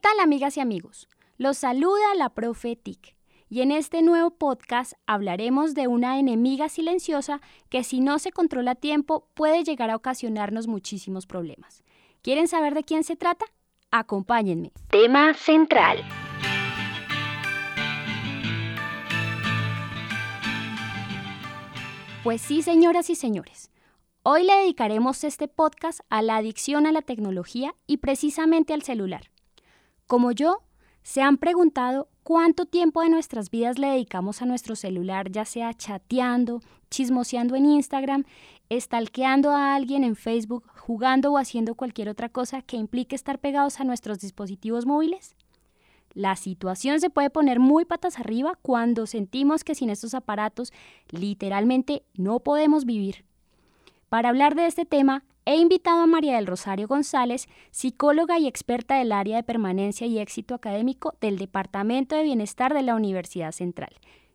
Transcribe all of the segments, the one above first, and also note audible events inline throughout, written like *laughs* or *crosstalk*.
tal amigas y amigos? Los saluda la profe TIC y en este nuevo podcast hablaremos de una enemiga silenciosa que si no se controla a tiempo puede llegar a ocasionarnos muchísimos problemas. ¿Quieren saber de quién se trata? Acompáñenme. Tema central. Pues sí, señoras y señores. Hoy le dedicaremos este podcast a la adicción a la tecnología y precisamente al celular. Como yo, se han preguntado cuánto tiempo de nuestras vidas le dedicamos a nuestro celular, ya sea chateando, chismoseando en Instagram, estalqueando a alguien en Facebook, jugando o haciendo cualquier otra cosa que implique estar pegados a nuestros dispositivos móviles. La situación se puede poner muy patas arriba cuando sentimos que sin estos aparatos literalmente no podemos vivir. Para hablar de este tema, he invitado a María del Rosario González, psicóloga y experta del área de permanencia y éxito académico del Departamento de Bienestar de la Universidad Central.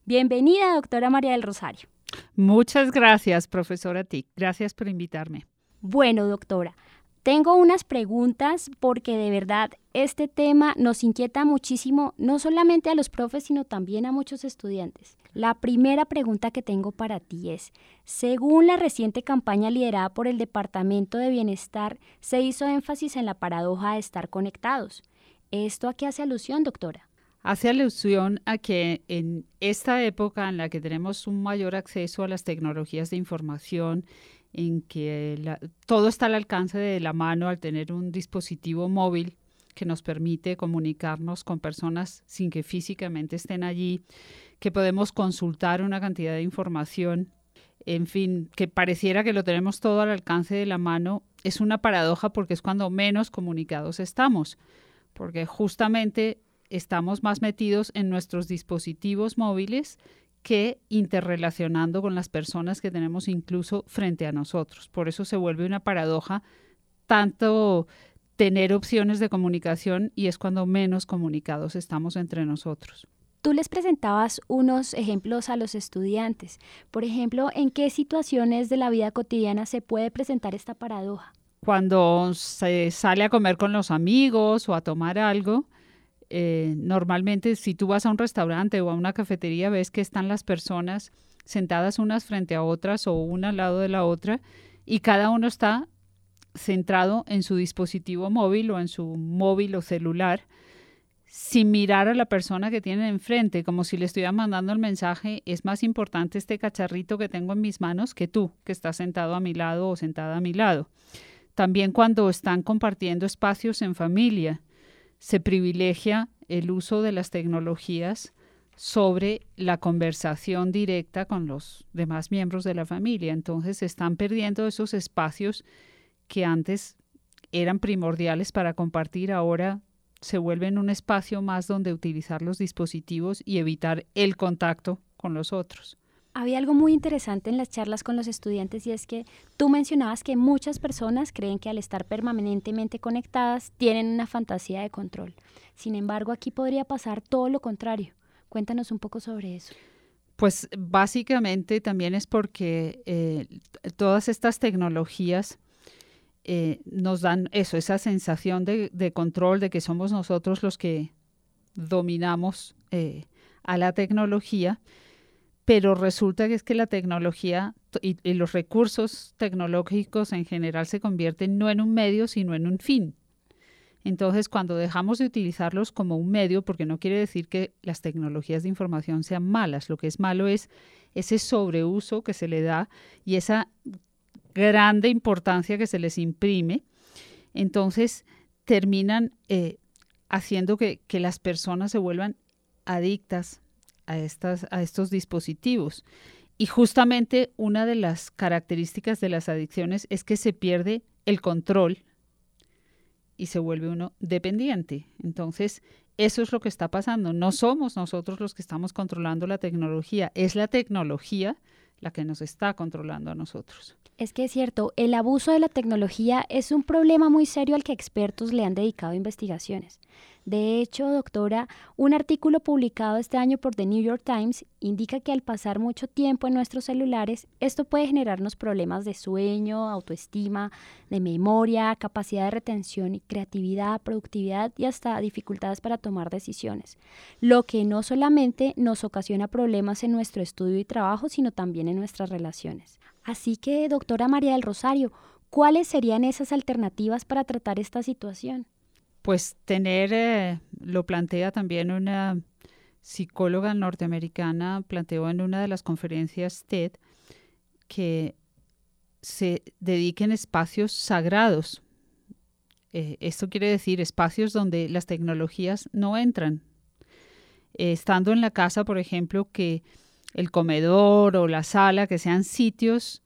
Bienvenida, doctora María del Rosario. Muchas gracias, profesora Tick. Gracias por invitarme. Bueno, doctora, tengo unas preguntas porque de verdad este tema nos inquieta muchísimo, no solamente a los profes, sino también a muchos estudiantes. La primera pregunta que tengo para ti es, según la reciente campaña liderada por el Departamento de Bienestar, se hizo énfasis en la paradoja de estar conectados. ¿Esto a qué hace alusión, doctora? Hace alusión a que en esta época en la que tenemos un mayor acceso a las tecnologías de información, en que todo está al alcance de la mano al tener un dispositivo móvil que nos permite comunicarnos con personas sin que físicamente estén allí, que podemos consultar una cantidad de información, en fin, que pareciera que lo tenemos todo al alcance de la mano, es una paradoja porque es cuando menos comunicados estamos, porque justamente estamos más metidos en nuestros dispositivos móviles que interrelacionando con las personas que tenemos incluso frente a nosotros. Por eso se vuelve una paradoja tanto tener opciones de comunicación y es cuando menos comunicados estamos entre nosotros. Tú les presentabas unos ejemplos a los estudiantes. Por ejemplo, ¿en qué situaciones de la vida cotidiana se puede presentar esta paradoja? Cuando se sale a comer con los amigos o a tomar algo, eh, normalmente si tú vas a un restaurante o a una cafetería ves que están las personas sentadas unas frente a otras o una al lado de la otra y cada uno está centrado en su dispositivo móvil o en su móvil o celular sin mirar a la persona que tienen enfrente, como si le estuviera mandando el mensaje, es más importante este cacharrito que tengo en mis manos que tú, que estás sentado a mi lado o sentada a mi lado. También cuando están compartiendo espacios en familia, se privilegia el uso de las tecnologías sobre la conversación directa con los demás miembros de la familia. Entonces se están perdiendo esos espacios que antes eran primordiales para compartir, ahora se vuelven un espacio más donde utilizar los dispositivos y evitar el contacto con los otros. Había algo muy interesante en las charlas con los estudiantes y es que tú mencionabas que muchas personas creen que al estar permanentemente conectadas tienen una fantasía de control. Sin embargo, aquí podría pasar todo lo contrario. Cuéntanos un poco sobre eso. Pues básicamente también es porque eh, todas estas tecnologías eh, nos dan eso, esa sensación de, control, de que somos nosotros los que dominamos eh, a la tecnología pero resulta que es que la tecnología y, los recursos tecnológicos en general se convierten no en un medio, sino en un fin. Entonces, cuando dejamos de utilizarlos como un medio, porque no quiere decir que las tecnologías de información sean malas, lo que es malo es ese sobreuso que se le da y esa grande importancia que se les imprime, entonces terminan eh, haciendo que, que las personas se vuelvan adictas a, estas, a estos dispositivos. Y justamente una de las características de las adicciones es que se pierde el control y se vuelve uno dependiente. Entonces, eso es lo que está pasando. No somos nosotros los que estamos controlando la tecnología, es la tecnología la que nos está controlando a nosotros. Es que es cierto, el abuso de la tecnología es un problema muy serio al que expertos le han dedicado investigaciones. De hecho, doctora, un artículo publicado este año por The New York Times indica que al pasar mucho tiempo en nuestros celulares, esto puede generarnos problemas de sueño, autoestima, de memoria, capacidad de retención y creatividad, productividad y hasta dificultades para tomar decisiones, lo que no solamente nos ocasiona problemas en nuestro estudio y trabajo, sino también en nuestras relaciones. Así que, doctora María del Rosario, ¿cuáles serían esas alternativas para tratar esta situación? Pues tener, eh, lo plantea también una psicóloga norteamericana, planteó en una de las conferencias TED que se dediquen espacios sagrados. Eh, esto quiere decir espacios donde las tecnologías no entran. Eh, estando en la casa, por ejemplo, que el comedor o la sala, que sean sitios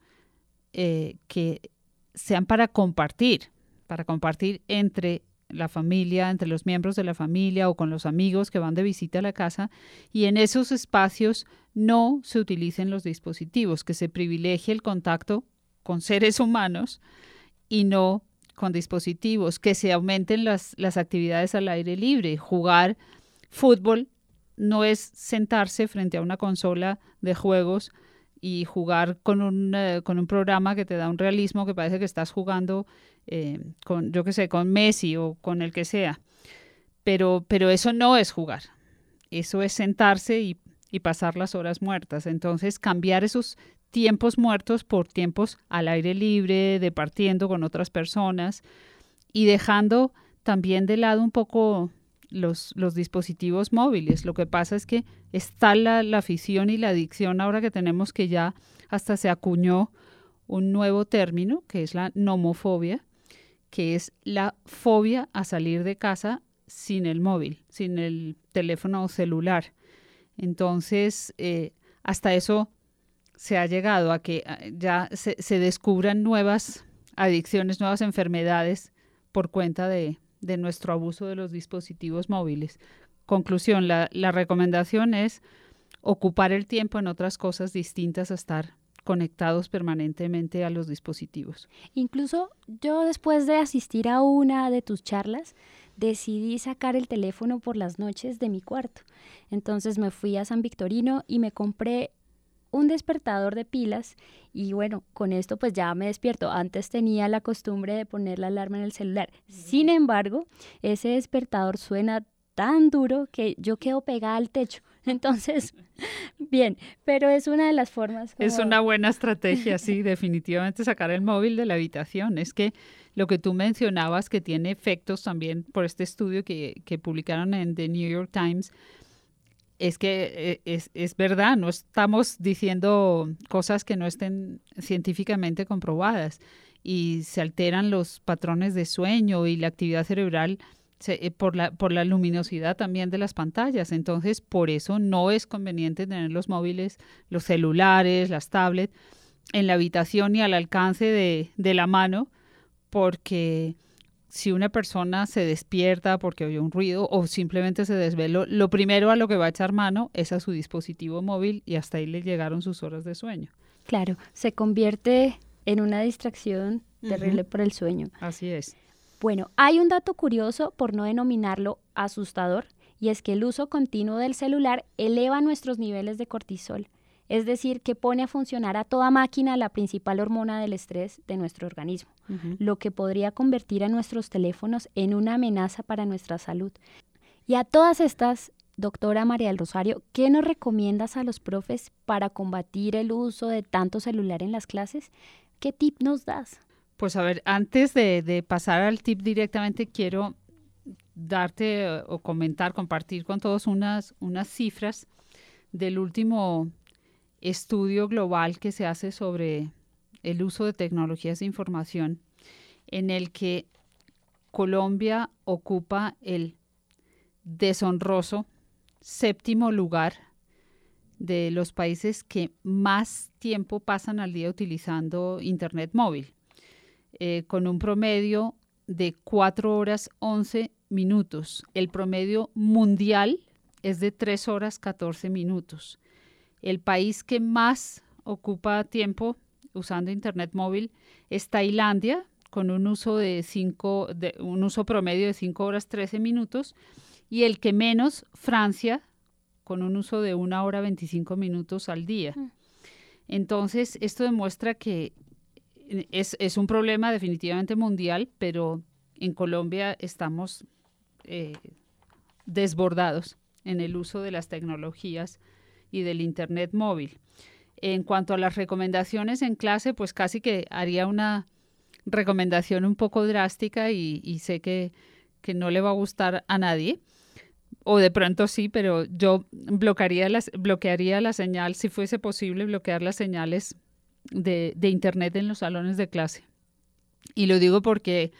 que sean para compartir, para compartir entre la familia, entre los miembros de la familia o con los amigos que van de visita a la casa y en esos espacios no se utilicen los dispositivos, que se privilegie el contacto con seres humanos y no con dispositivos, que se aumenten las, las actividades al aire libre, jugar fútbol no es sentarse frente a una consola de juegos y jugar con un, eh, con un programa que te da un realismo que parece que estás jugando eh, con, yo qué sé, con Messi o con el que sea. Pero, pero eso no es jugar. Eso es sentarse y, y pasar las horas muertas. Entonces, cambiar esos tiempos muertos por tiempos al aire libre, departiendo con otras personas y dejando también de lado un poco los, dispositivos móviles. Lo que pasa es que está la, afición y la adicción ahora que tenemos que ya hasta se acuñó un nuevo término, que es la nomofobia, que es la fobia a salir de casa sin el móvil, sin el teléfono celular. Entonces, eh, hasta eso se ha llegado a que ah, ya se, descubran nuevas adicciones, nuevas enfermedades por cuenta de, de nuestro abuso de los dispositivos móviles. Conclusión, la, la recomendación es ocupar el tiempo en otras cosas distintas a estar conectados permanentemente a los dispositivos. Incluso yo después de asistir a una de tus charlas, decidí sacar el teléfono por las noches de mi cuarto. Entonces me fui a San Victorino y me compré un despertador de pilas y bueno, con esto pues ya me despierto. Antes tenía la costumbre de poner la alarma en el celular. Sin embargo, ese despertador suena tan duro que yo quedo pegada al techo. *laughs* Entonces, bien, pero es una de las formas. Es una buena estrategia, sí, *laughs* definitivamente sacar el móvil de la habitación. Es que lo que tú mencionabas que tiene efectos también por este estudio que, que publicaron en The New York Times, es que eh, es, es, verdad, no estamos diciendo cosas que no estén científicamente comprobadas y se alteran los patrones de sueño y la actividad cerebral eh, por, la, por la luminosidad también de las pantallas. Entonces, por eso no es conveniente tener los móviles, los celulares, las tablets en la habitación y al alcance de, de la mano, porque si una persona se despierta porque oye un ruido o simplemente se desveló, lo primero a lo que va a echar mano es a su dispositivo móvil y hasta ahí le llegaron sus horas de sueño. Claro, se convierte en una distracción terrible por el sueño. Así es. Bueno, hay un dato curioso, por no denominarlo asustador, y es que el uso continuo del celular eleva nuestros niveles de cortisol, es decir, que pone a funcionar a toda máquina la principal hormona del estrés de nuestro organismo, lo que podría convertir a nuestros teléfonos en una amenaza para nuestra salud. Y a todas estas, doctora María del Rosario, ¿qué nos recomiendas a los profes para combatir el uso de tanto celular en las clases? ¿Qué tip nos das? Pues a ver, antes de, pasar al tip directamente, quiero darte eh, o comentar, compartir con todos unas, unas cifras del último estudio global que se hace sobre el uso de tecnologías de información, en el que Colombia ocupa el deshonroso séptimo lugar de los países que más tiempo pasan al día utilizando Internet móvil. Eh, con un promedio de 4 horas 11 minutos. El promedio mundial es de 3 horas 14 minutos. El país que más ocupa tiempo usando Internet móvil es Tailandia, con un uso, de cinco, de, un uso promedio de 5 horas 13 minutos. y el que menos, Francia, con un uso de una hora 25 minutos al día. Mm. Entonces, esto demuestra que es, es, un problema definitivamente mundial, pero en Colombia estamos eh, desbordados en el uso de las tecnologías y del Internet móvil. En cuanto a las recomendaciones en clase, pues casi que haría una recomendación un poco drástica y, sé que, no le va a gustar a nadie. O de pronto sí, pero yo bloquearía, las, bloquearía la señal, si fuese posible, bloquear las señales de, Internet en los salones de clase. Y lo digo porque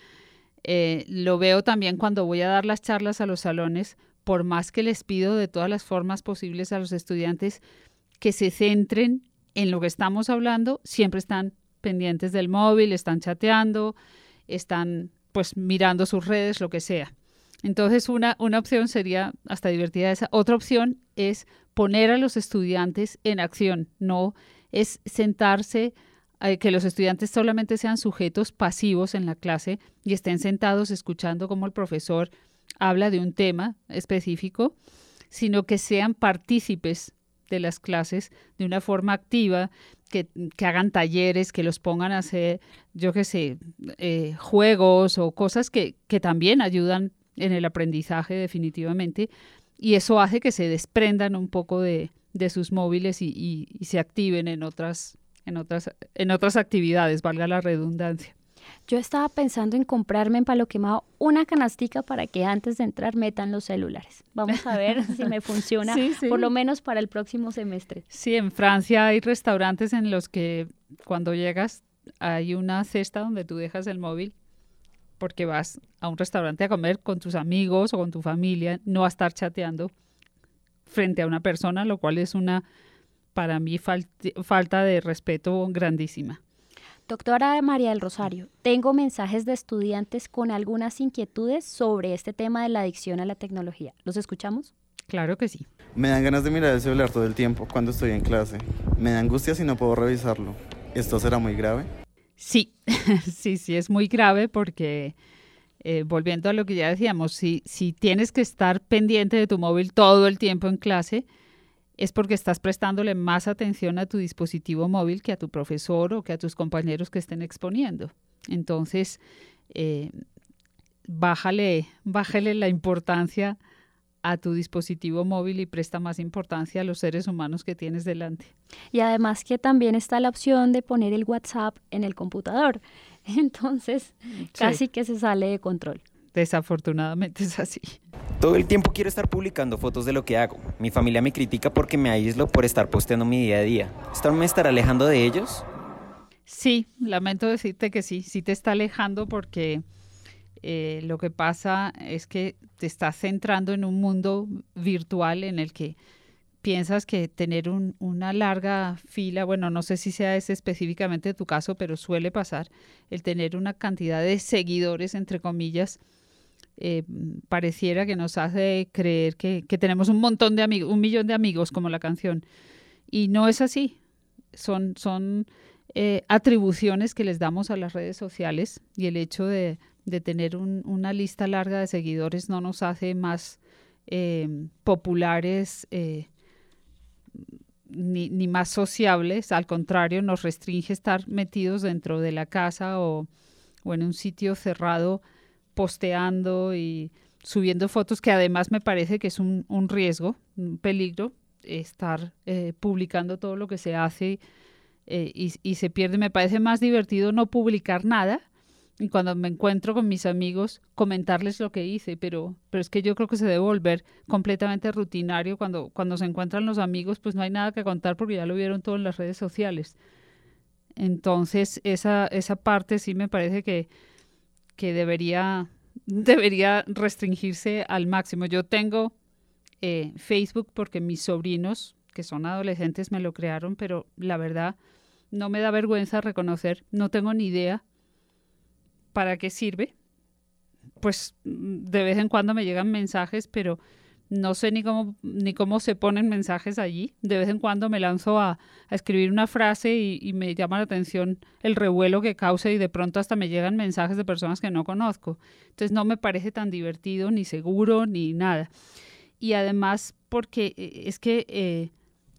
eh, lo veo también cuando voy a dar las charlas a los salones, por más que les pido de todas las formas posibles a los estudiantes que se centren en lo que estamos hablando, siempre están pendientes del móvil, están chateando, están pues mirando sus redes, lo que sea. Entonces una, una opción sería hasta divertida esa. Otra opción es poner a los estudiantes en acción, no es sentarse, eh, que los estudiantes solamente sean sujetos pasivos en la clase y estén sentados escuchando cómo el profesor habla de un tema específico, sino que sean partícipes de las clases de una forma activa, que, hagan talleres, que los pongan a hacer, yo qué sé, eh, juegos o cosas que, también ayudan en el aprendizaje definitivamente. Y eso hace que se desprendan un poco de, sus móviles y, y, se activen en otras, en, otras, en otras actividades, valga la redundancia. Yo estaba pensando en comprarme en Palo Quemado una canastica para que antes de entrar metan los celulares. Vamos a ver si me *laughs* funciona, por lo menos para el próximo semestre. Sí, en Francia hay restaurantes en los que cuando llegas hay una cesta donde tú dejas el móvil porque vas a un restaurante a comer con tus amigos o con tu familia, no a estar chateando frente a una persona, lo cual es una, para mí, falta de respeto grandísima. Doctora María del Rosario, tengo mensajes de estudiantes con algunas inquietudes sobre este tema de la adicción a la tecnología. ¿Los escuchamos? Claro que sí. Me dan ganas de mirar el celular todo el tiempo cuando estoy en clase. Me da angustia si no puedo revisarlo. ¿Esto será muy grave? Sí, *laughs* sí, sí, es muy grave porque, eh, volviendo a lo que ya decíamos, si, si tienes que estar pendiente de tu móvil todo el tiempo en clase, es porque estás prestándole más atención a tu dispositivo móvil que a tu profesor o que a tus compañeros que estén exponiendo. Entonces, eh, bájale, bájale la importancia a tu dispositivo móvil y presta más importancia a los seres humanos que tienes delante. Y además que también está la opción de poner el WhatsApp en el computador. *laughs* Entonces, casi que se sale de control. Desafortunadamente es así. Todo el tiempo quiero estar publicando fotos de lo que hago. Mi familia me critica porque me aíslo por estar posteando mi día a día. ¿Esto me estará alejando de ellos? Sí, lamento decirte que sí, sí te está alejando porque eh, lo que pasa es que te estás centrando en un mundo virtual en el que piensas que tener una larga fila, bueno, no sé si sea ese específicamente tu caso, pero suele pasar, el tener una cantidad de seguidores, entre comillas, eh, pareciera que nos hace creer que, tenemos un montón de amigos, un millón de amigos como la canción. Y no es así. Son, son eh, atribuciones que les damos a las redes sociales y el hecho de, tener una lista larga de seguidores no nos hace más eh, populares ni, ni, más sociables. Al contrario, nos restringe estar metidos dentro de la casa o en un sitio cerrado posteando y subiendo fotos, que además me parece que es un, riesgo, un peligro, estar eh, publicando todo lo que se hace eh, y, se pierde. Me parece más divertido no publicar nada y cuando me encuentro con mis amigos comentarles lo que hice, pero, pero es que yo creo que se debe volver completamente rutinario cuando, cuando se encuentran los amigos, pues no hay nada que contar porque ya lo vieron todo en las redes sociales. Entonces, esa, esa parte sí me parece que, que debería, *laughs* debería restringirse al máximo. Yo tengo eh, Facebook porque mis sobrinos, que son adolescentes, me lo crearon, pero la verdad no me da vergüenza reconocer, no tengo ni idea para qué sirve. Pues de vez en cuando me llegan mensajes, pero no sé ni cómo, ni cómo se ponen mensajes allí. De vez en cuando me lanzo a, escribir una frase y, me llama la atención el revuelo que causa y de pronto hasta me llegan mensajes de personas que no conozco. Entonces no me parece tan divertido, ni seguro, ni nada. Y además porque eh, es que eh,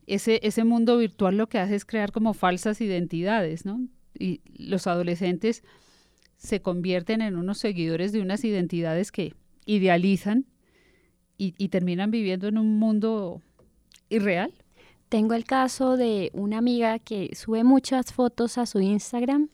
ese, ese mundo virtual lo que hace es crear como falsas identidades, ¿no? Y los adolescentes se convierten en unos seguidores de unas identidades que idealizan y, terminan viviendo en un mundo irreal. Tengo el caso de una amiga que sube muchas fotos a su Instagram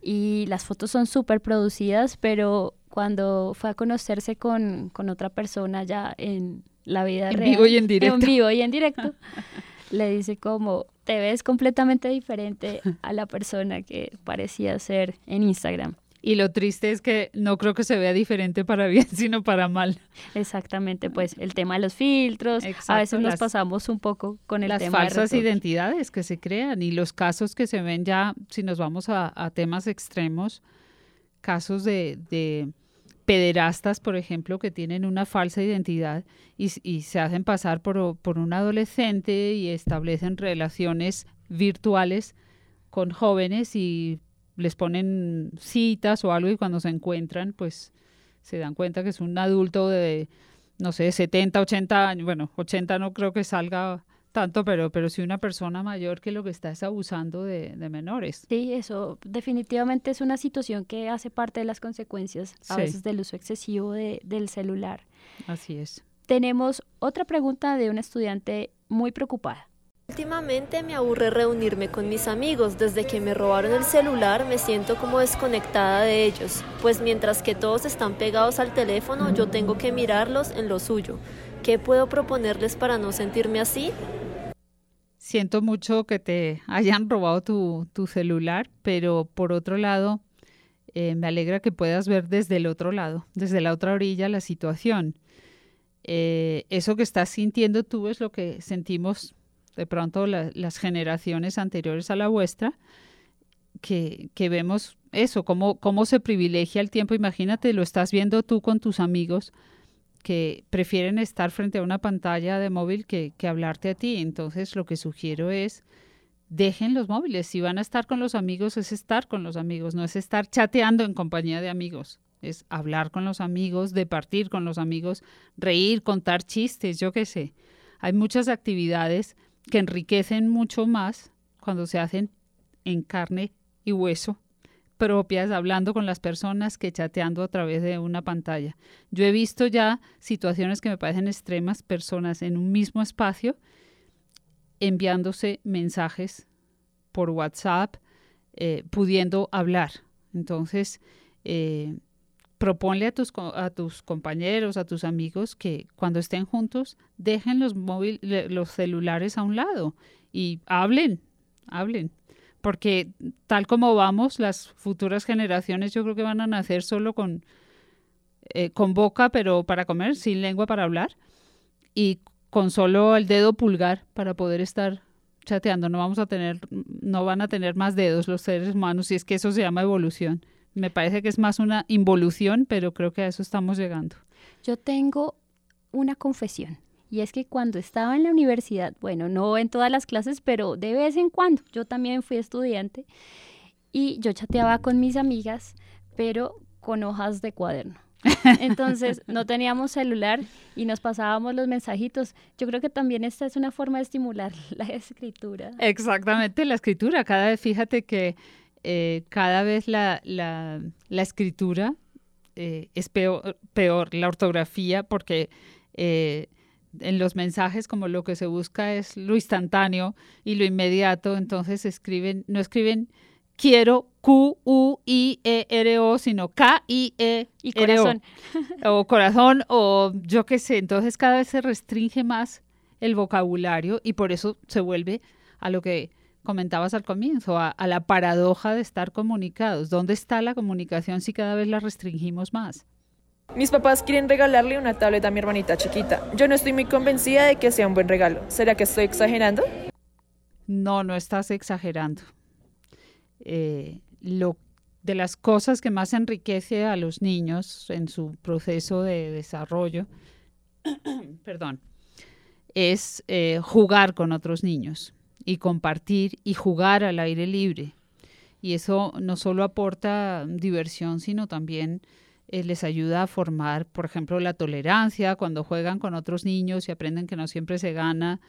y las fotos son súper producidas, pero cuando fue a conocerse con, otra persona ya en la vida en real, vivo y en directo, en vivo y en directo, *laughs* le dice como te ves completamente diferente a la persona que parecía ser en Instagram. Y lo triste es que no creo que se vea diferente para *laughs* bien, sino para mal. Exactamente, pues el tema de los filtros, a veces nos pasamos un poco con el tema Las falsas identidades que se crean y los casos que se ven ya, si nos vamos a, temas extremos, casos de, de, pederastas, por ejemplo, que tienen una falsa identidad y, y se hacen pasar por, por un adolescente y establecen relaciones virtuales con jóvenes y les ponen citas o algo y cuando se encuentran, pues se dan cuenta que es un adulto de, no sé, 70, 80 años, bueno, 80 no creo que salga tanto, pero, pero sí una persona mayor que lo que está es abusando de, menores. Sí, eso definitivamente es una situación que hace parte de las consecuencias a veces del uso excesivo de, del celular. Así es. Tenemos otra pregunta de una estudiante muy preocupada. Últimamente me aburre reunirme con mis amigos. Desde que me robaron el celular me siento como desconectada de ellos, pues mientras que todos están pegados al teléfono, yo tengo que mirarlos en lo suyo. ¿Qué puedo proponerles para no sentirme así? Siento mucho que te hayan robado tu, celular, pero por otro lado, eh, me alegra que puedas ver desde el otro lado, desde la otra orilla, la situación. Eh, eso que estás sintiendo tú es lo que sentimos de pronto las generaciones anteriores a la vuestra, que, vemos eso, cómo, cómo se privilegia el tiempo. Imagínate, lo estás viendo tú con tus amigos que prefieren estar frente a una pantalla de móvil que, que hablarte a ti. Entonces, lo que sugiero es, dejen los móviles. Si van a estar con los amigos, es estar con los amigos, no es estar chateando en compañía de amigos. Es hablar con los amigos, departir con los amigos, reír, contar chistes, yo qué sé. Hay muchas actividades que enriquecen mucho más cuando se hacen en carne y hueso propias, hablando con las personas que chateando a través de una pantalla. Yo he visto ya situaciones que me parecen extremas, personas en un mismo espacio enviándose mensajes por WhatsApp, eh, pudiendo hablar. Entonces, eh, proponle a tus, a tus compañeros, a tus amigos que cuando estén juntos dejen los, móviles, los celulares a un lado y hablen, hablen. Porque tal como vamos, las futuras generaciones yo creo que van a nacer solo con, eh, con boca, pero para comer, sin lengua para hablar y con solo el dedo pulgar para poder estar chateando. No vamos a tener, no van a tener más dedos los seres humanos, y es que eso se llama evolución. Me parece que es más una involución, pero creo que a eso estamos llegando. Yo tengo una confesión. Y es que cuando estaba en la universidad, bueno, no en todas las clases, pero de vez en cuando, yo también fui estudiante y yo chateaba con mis amigas, pero con hojas de cuaderno. *laughs* Entonces no teníamos celular y nos pasábamos los mensajitos. Yo creo que también esta es una forma de estimular *laughs* la escritura. Exactamente, la escritura. Cada vez fíjate que eh, cada vez la, la, escritura eh, es peor, peor, la ortografía, porque eh, en los mensajes como lo que se busca es lo instantáneo y lo inmediato, entonces escriben, no escriben quiero Q U I E R O, sino K I E R O. o corazón o yo qué sé, entonces cada vez se restringe más el vocabulario y por eso se vuelve a lo que comentabas al comienzo, a, la paradoja de estar comunicados. ¿Dónde está la comunicación si cada vez la restringimos más? Mis papás quieren regalarle una tableta a mi hermanita chiquita. Yo no estoy muy convencida de que sea un buen regalo. ¿Será que estoy exagerando? No, no estás exagerando. Eh, lo, de las cosas que más enriquece a los niños en su proceso de desarrollo *clears throat* perdón, es eh, jugar con otros niños y compartir y jugar al aire libre. Y eso no solo aporta diversión, sino también eh, les ayuda a formar, por ejemplo, la tolerancia cuando juegan con otros niños y aprenden que no siempre se gana,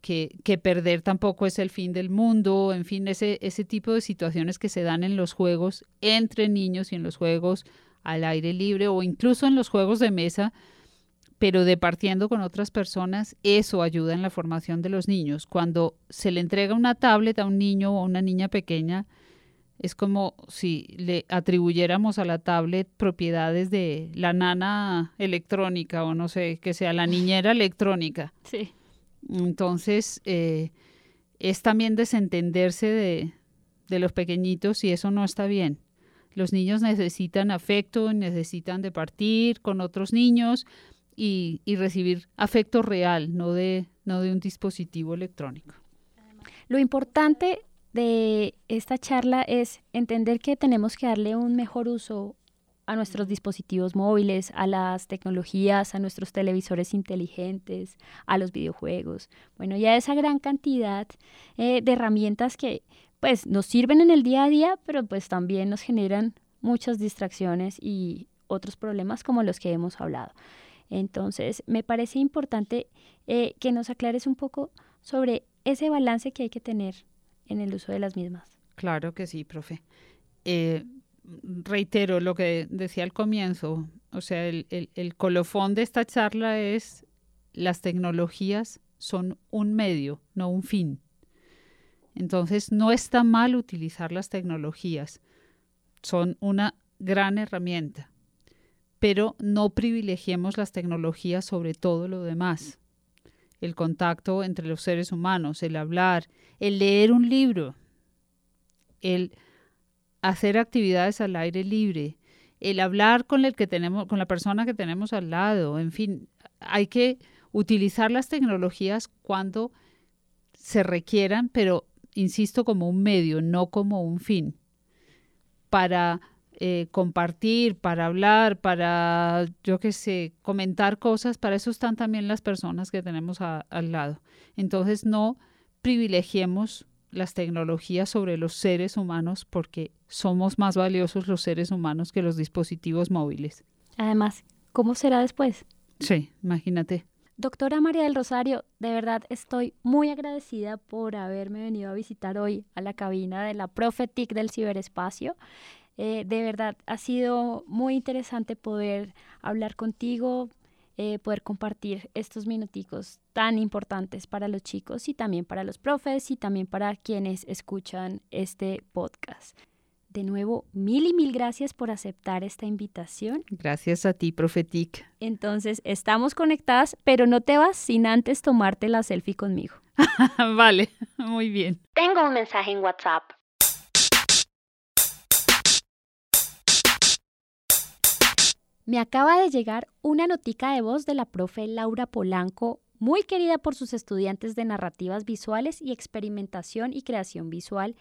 que, que perder tampoco es el fin del mundo, en fin, ese, ese tipo de situaciones que se dan en los juegos entre niños y en los juegos al aire libre o incluso en los juegos de mesa, pero departiendo con otras personas, eso ayuda en la formación de los niños. Cuando se le entrega una tablet a un niño o a una niña pequeña, es como si le atribuyéramos a la tablet propiedades de la nana electrónica o no sé, que sea la niñera electrónica. *laughs* Sí. Entonces, eh, es también desentenderse de, de los pequeñitos y eso no está bien. Los niños necesitan afecto, necesitan de partir con otros niños y, y recibir afecto real, no de, no de un dispositivo electrónico. Lo importante de esta charla es entender que tenemos que darle un mejor uso a nuestros dispositivos móviles, a las tecnologías, a nuestros televisores inteligentes, a los videojuegos. Bueno, ya esa gran cantidad eh, de herramientas que pues nos sirven en el día a día, pero pues también nos generan muchas distracciones y otros problemas como los que hemos hablado. Entonces, me parece importante eh, que nos aclares un poco sobre ese balance que hay que tener en el uso de las mismas. Claro que sí, profe. Eh, reitero lo que decía al comienzo, o sea, el, el, el colofón de esta charla es las tecnologías son un medio, no un fin. Entonces, no está mal utilizar las tecnologías, son una gran herramienta, pero no privilegiemos las tecnologías sobre todo lo demás. El contacto entre los seres humanos, el hablar, el leer un libro, el hacer actividades al aire libre, el hablar con el que tenemos, con la persona que tenemos al lado, en fin, hay que utilizar las tecnologías cuando se requieran, pero insisto, como un medio, no como un fin, para eh, compartir, para hablar, para, yo qué sé, comentar cosas, para eso están también las personas que tenemos a, al lado. Entonces, no privilegiemos las tecnologías sobre los seres humanos porque somos más valiosos los seres humanos que los dispositivos móviles. Además, ¿cómo será después? Sí, imagínate. Doctora María del Rosario, de verdad estoy muy agradecida por haberme venido a visitar hoy a la cabina de la Profetic del ciberespacio. Eh, de verdad ha sido muy interesante poder hablar contigo, eh, poder compartir estos minuticos tan importantes para los chicos y también para los profes y también para quienes escuchan este podcast. De nuevo, mil y mil gracias por aceptar esta invitación. Gracias a ti, Profetic. Entonces, estamos conectadas, pero no te vas sin antes tomarte la selfie conmigo. *laughs* vale, *laughs* muy bien. Tengo un mensaje en WhatsApp. Me acaba de llegar una notica de voz de la profe Laura Polanco, muy querida por sus estudiantes de narrativas visuales y experimentación y creación visual,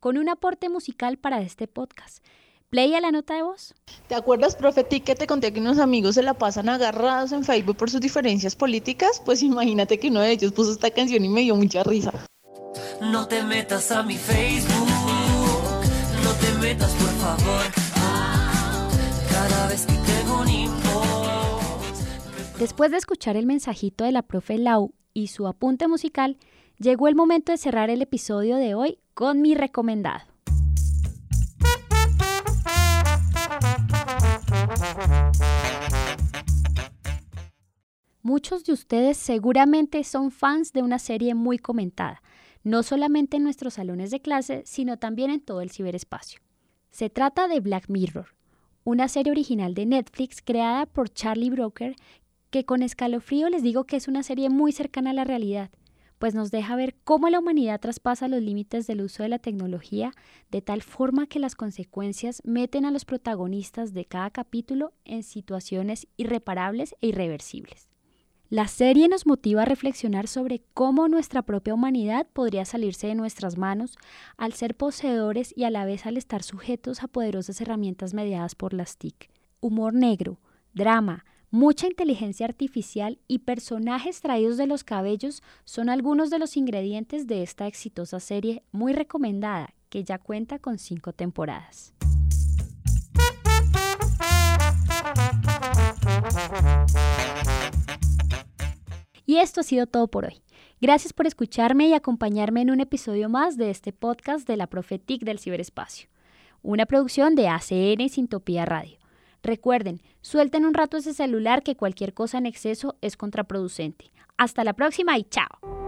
con un aporte musical para este podcast. Play a la nota de voz. ¿Te acuerdas, profe Tic, que te conté que unos amigos se la pasan agarrados en Facebook por sus diferencias políticas? Pues imagínate que uno de ellos puso esta canción y me dio mucha risa. No te metas a mi Facebook, no te metas por favor. Después de escuchar el mensajito de la profe Lau y su apunte musical, llegó el momento de cerrar el episodio de hoy con mi recomendado. Muchos de ustedes seguramente son fans de una serie muy comentada, no solamente en nuestros salones de clase, sino también en todo el ciberespacio. Se trata de Black Mirror, una serie original de Netflix creada por Charlie Broker, que con escalofrío les digo que es una serie muy cercana a la realidad, pues nos deja ver cómo la humanidad traspasa los límites del uso de la tecnología de tal forma que las consecuencias meten a los protagonistas de cada capítulo en situaciones irreparables e irreversibles. La serie nos motiva a reflexionar sobre cómo nuestra propia humanidad podría salirse de nuestras manos al ser poseedores y a la vez al estar sujetos a poderosas herramientas mediadas por las TIC. Humor negro, drama, Mucha inteligencia artificial y personajes traídos de los cabellos son algunos de los ingredientes de esta exitosa serie muy recomendada que ya cuenta con cinco temporadas. Y esto ha sido todo por hoy. Gracias por escucharme y acompañarme en un episodio más de este podcast de la Profetic del Ciberespacio, una producción de ACN Sintopía Radio. Recuerden, suelten un rato ese celular que cualquier cosa en exceso es contraproducente. Hasta la próxima y chao.